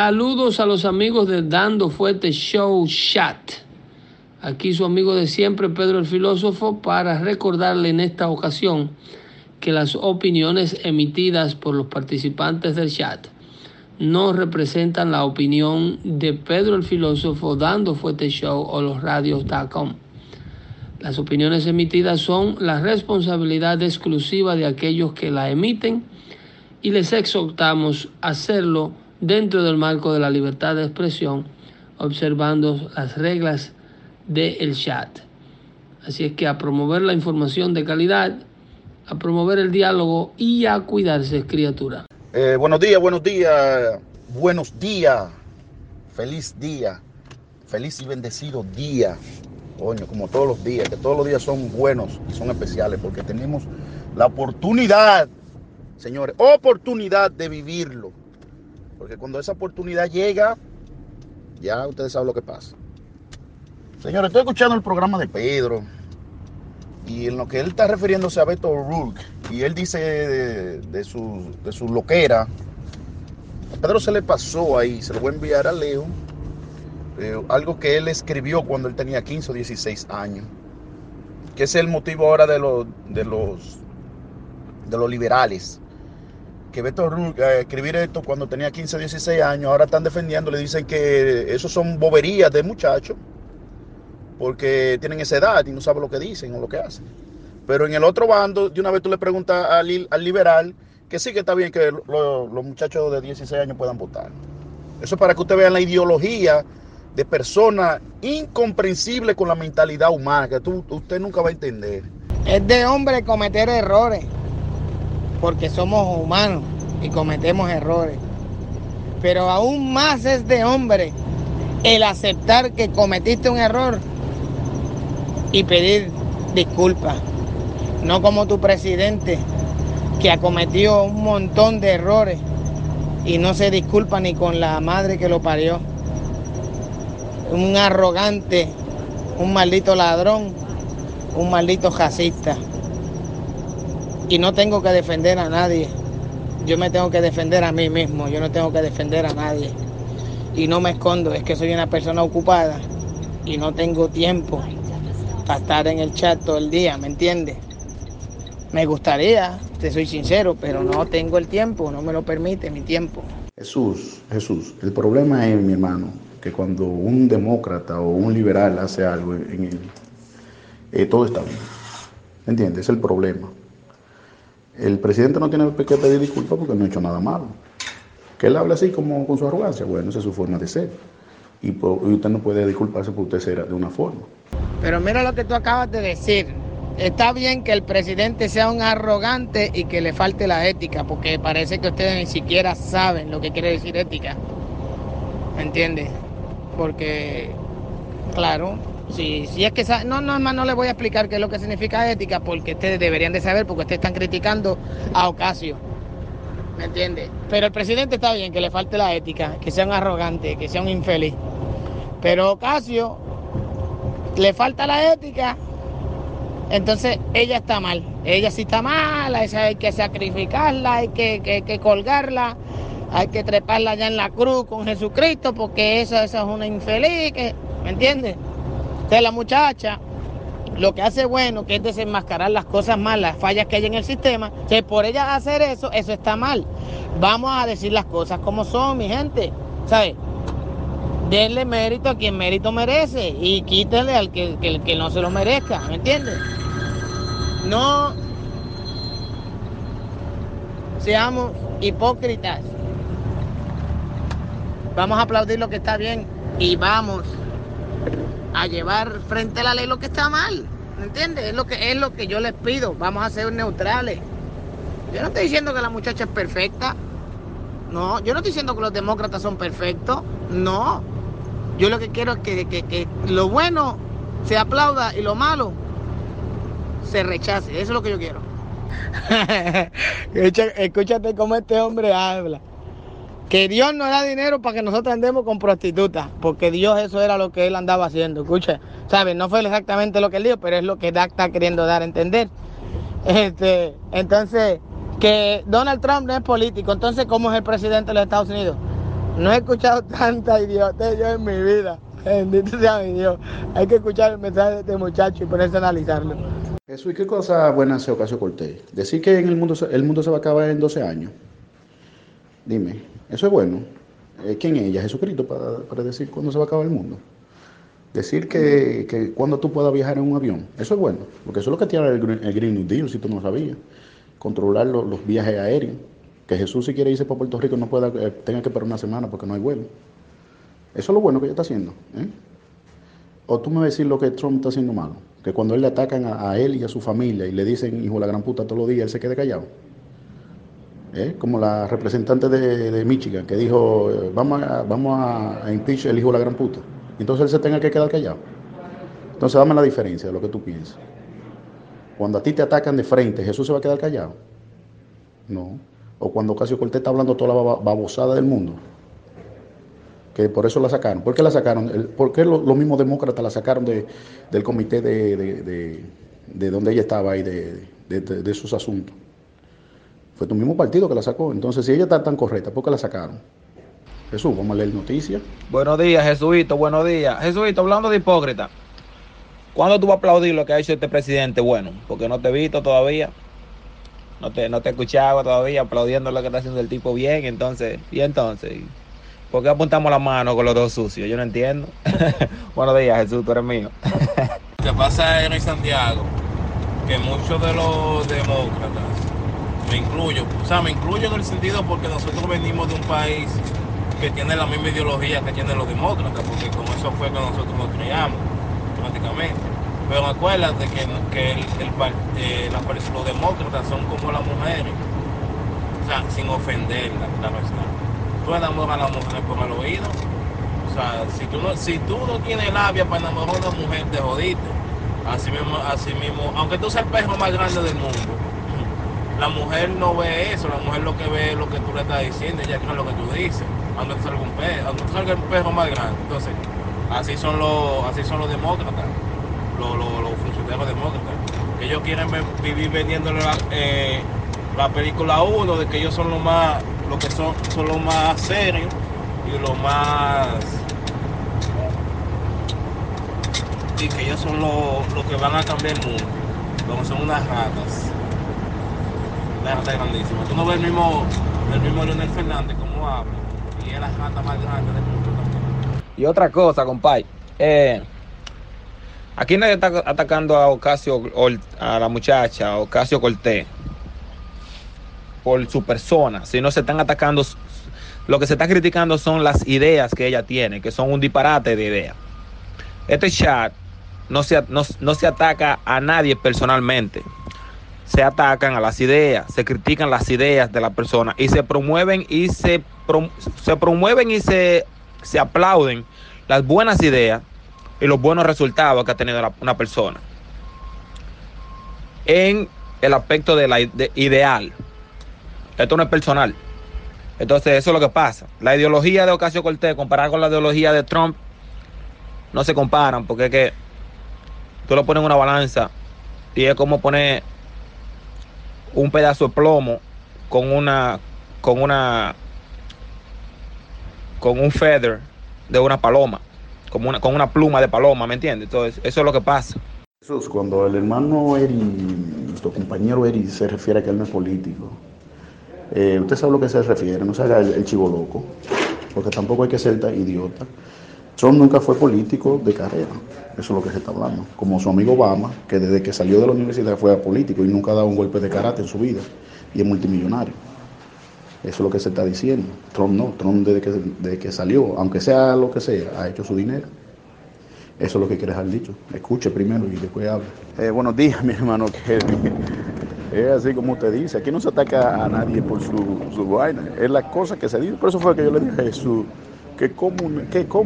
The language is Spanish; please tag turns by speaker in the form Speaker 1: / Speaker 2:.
Speaker 1: Saludos a los amigos de Dando Fuerte Show Chat. Aquí su amigo de siempre, Pedro el Filósofo, para recordarle en esta ocasión que las opiniones emitidas por los participantes del chat no representan la opinión de Pedro el Filósofo, Dando Fuerte Show o los radios.com. Las opiniones emitidas son la responsabilidad exclusiva de aquellos que la emiten y les exhortamos a hacerlo dentro del marco de la libertad de expresión, observando las reglas del chat. Así es que a promover la información de calidad, a promover el diálogo y a cuidarse, criatura.
Speaker 2: Eh, buenos días, buenos días, buenos días, feliz día, feliz y bendecido día. Coño, como todos los días, que todos los días son buenos y son especiales porque tenemos la oportunidad, señores, oportunidad de vivirlo. Porque cuando esa oportunidad llega, ya ustedes saben lo que pasa. Señores, estoy escuchando el programa de Pedro y en lo que él está refiriéndose a Beto O'Rourke y él dice de, su, de su loquera, a Pedro se le pasó ahí, se lo voy a enviar a Leo, eh, algo que él escribió cuando él tenía 15 o 16 años, que es el motivo ahora de, los de, los, de los liberales que Beto eh, escribir esto cuando tenía 15 o 16 años, ahora están defendiendo, le dicen que eso son boberías de muchachos, porque tienen esa edad y no saben lo que dicen o lo que hacen. Pero en el otro bando, de una vez tú le preguntas al, liberal que sí que está bien que los muchachos de 16 años puedan votar. Eso es para que usted vea la ideología de personas incomprensibles con la mentalidad humana, que tú, usted nunca va a entender.
Speaker 3: Es de hombre cometer errores porque somos humanos y cometemos errores. Pero aún más es de hombre el aceptar que cometiste un error y pedir disculpas. No como tu presidente que ha cometido un montón de errores y no se disculpa ni con la madre que lo parió. Un arrogante, un maldito ladrón, un maldito jacista y no tengo que defender a nadie. Yo me tengo que defender a mí mismo, yo no tengo que defender a nadie. Y no me escondo, es que soy una persona ocupada y no tengo tiempo para estar en el chat todo el día, ¿me entiendes? Me gustaría, te soy sincero, pero no tengo el tiempo, no me lo permite mi tiempo.
Speaker 2: Jesús, Jesús, el problema es, mi hermano, que cuando un demócrata o un liberal hace algo en él, eh, todo está bien. ¿Me entiendes? Es el problema. El presidente no tiene que pedir disculpas porque no ha hecho nada malo. Que él hable así como con su arrogancia, bueno, esa es su forma de ser. Y, usted no puede disculparse por usted ser de una forma.
Speaker 3: Pero mira lo que tú acabas de decir. Está bien que el presidente sea un arrogante y que le falte la ética, porque parece que ustedes ni siquiera saben lo que quiere decir ética. ¿Me entiendes? Porque, claro, Sí, sí es que no, no, no le voy a explicar qué es lo que significa ética porque ustedes deberían de saber porque ustedes están criticando a Ocasio. ¿Me entiende? Pero el presidente está bien que le falte la ética, que sea un arrogante, que sea un infeliz. Pero Ocasio le falta la ética, entonces ella está mal. Ella sí está mal, esa hay que sacrificarla, hay que, que, colgarla, hay que treparla allá en la cruz con Jesucristo porque esa, esa es una infeliz, ¿me entiendes? Entonces la muchacha lo que hace bueno, que es desenmascarar las cosas malas, las fallas que hay en el sistema, que por ella hacer eso, eso está mal. Vamos a decir las cosas como son, mi gente. ¿Sabes? Denle mérito a quien mérito merece y quítale al que, que no se lo merezca, ¿me entiendes? No seamos hipócritas. Vamos a aplaudir lo que está bien y vamos a llevar frente a la ley lo que está mal. ¿Me entiendes? Es lo que es lo que yo les pido. Vamos a ser neutrales. Yo no estoy diciendo que la muchacha es perfecta. No, yo no estoy diciendo que los demócratas son perfectos. No. Yo lo que quiero es que, lo bueno se aplauda y lo malo se rechace. Eso es lo que yo quiero. Escúchate cómo este hombre habla que Dios no da dinero para que nosotros andemos con prostitutas, porque Dios eso era lo que él andaba haciendo. Escucha, ¿sabes? No fue exactamente lo que él dijo, pero es lo que está queriendo dar a entender. Este, entonces, que Donald Trump no es político, entonces, ¿cómo es el presidente de los Estados Unidos? No he escuchado tanta idiotez yo en mi vida. Bendito sea mi Dios. Hay que escuchar el mensaje de este muchacho y ponerse a analizarlo.
Speaker 2: ¿y qué cosa buena hace Ocasio Cortés? Decir que en el mundo, el mundo se va a acabar en 12 años. Dime, ¿eso es bueno? Eh, ¿Quién es ella? Jesucristo para, para decir cuándo se va a acabar el mundo. Decir que, que cuando tú puedas viajar en un avión, eso es bueno, porque eso es lo que tiene el, Green- el Green New Deal, si tú no sabías. Controlar lo- los viajes aéreos. Que Jesús si quiere irse para Puerto Rico no pueda, eh, tenga que esperar una semana porque no hay vuelo. Eso es lo bueno que ella está haciendo. ¿eh? O tú me vas a decir lo que Trump está haciendo malo. Que cuando él le atacan a, a él y a su familia y le dicen hijo de la gran puta todos los días, él se quede callado. ¿Eh? Como la representante de, de Michigan que dijo, vamos a, vamos a impeach el hijo de la gran puta. Entonces él se tenga que quedar callado. Entonces dame la diferencia de lo que tú piensas. Cuando a ti te atacan de frente, ¿Jesús se va a quedar callado? No. O cuando Ocasio Cortés está hablando toda la babosada del mundo. Que por eso la sacaron. ¿Por qué la sacaron? ¿Por qué lo- los mismos demócratas la sacaron de- del comité de, de- de- de donde ella estaba y de- de- de sus asuntos? Fue tu mismo partido que la sacó. Entonces, si ella está tan correcta, ¿por qué la sacaron? Jesús, vamos a leer noticias.
Speaker 4: Buenos días, Jesuito, buenos días. Jesuito, hablando de hipócrita, ¿cuándo tú vas a aplaudir lo que ha hecho este presidente? Bueno, porque no te he visto todavía, no te, no te he escuchado todavía aplaudiendo lo que está haciendo el tipo bien, entonces, y entonces, ¿por qué apuntamos la mano con los dos sucios? Yo no entiendo. buenos días, Jesús, tú eres mío.
Speaker 5: Lo que pasa en Santiago, que muchos de los demócratas, me incluyo, o sea, me incluyo en el sentido porque nosotros venimos de un país que tiene la misma ideología que tienen los demócratas, porque con eso fue que nosotros nos criamos, prácticamente. Pero acuérdate que, que el, el eh, la los demócratas son como las mujeres, o sea, sin ofenderla, claro está. Tú enamoras a la mujer por el oído, o sea, si tú no, si tú no tienes labia para enamorar a una mujer, te jodiste. Así mismo, así mismo, aunque tú seas el perro más grande del mundo, la mujer no ve eso, la mujer lo que ve es lo que tú le estás diciendo, ella cree lo que tú dices, cuando salga un perro, cuando salga el perro más grande. Entonces, así son los, así son los demócratas, los, los, los funcionarios demócratas, que ellos quieren vivir vendiéndole la, eh, la película 1 de que ellos son los más, lo que son, son los más serios y los más y que ellos son los los que van a cambiar el mundo, como son unas ratas. No y
Speaker 4: otra cosa, compadre. Eh, aquí nadie está atacando a Ocasio, a la muchacha, a Ocasio Cortés, por su persona, sino se están atacando. Lo que se está criticando son las ideas que ella tiene, que son un disparate de ideas. Este chat no se, no, no se ataca a nadie personalmente. Se atacan a las ideas, se critican las ideas de la persona y se promueven y se, se promueven y se, se aplauden las buenas ideas y los buenos resultados que ha tenido una persona. En el aspecto de la de ideal. Esto no es personal. Entonces, eso es lo que pasa. La ideología de Ocasio Cortés comparada con la ideología de Trump no se comparan porque es que tú lo pones en una balanza y es como poner un pedazo de plomo con una con una con un feather de una paloma, como una, con una pluma de paloma, ¿me entiendes? Entonces, eso es lo que pasa.
Speaker 2: Jesús, cuando el hermano Eri, nuestro compañero Eri, se refiere a que él no es político, eh, usted sabe a lo que se refiere, no se haga el, el chivo loco, porque tampoco hay que ser tan idiota. Trump nunca fue político de carrera, eso es lo que se está hablando. Como su amigo Obama, que desde que salió de la universidad fue político y nunca ha dado un golpe de karate en su vida, y es multimillonario. Eso es lo que se está diciendo. Trump no, Trump desde que, desde que salió, aunque sea lo que sea, ha hecho su dinero. Eso es lo que quiere dejar dicho. Escuche primero y después hable. Eh, buenos días, mi hermano Kevin. Es así como usted dice. Aquí no se ataca a nadie por su, su vaina. Es la cosa que se dice. Por eso fue que yo le dije a Jesús que como, que como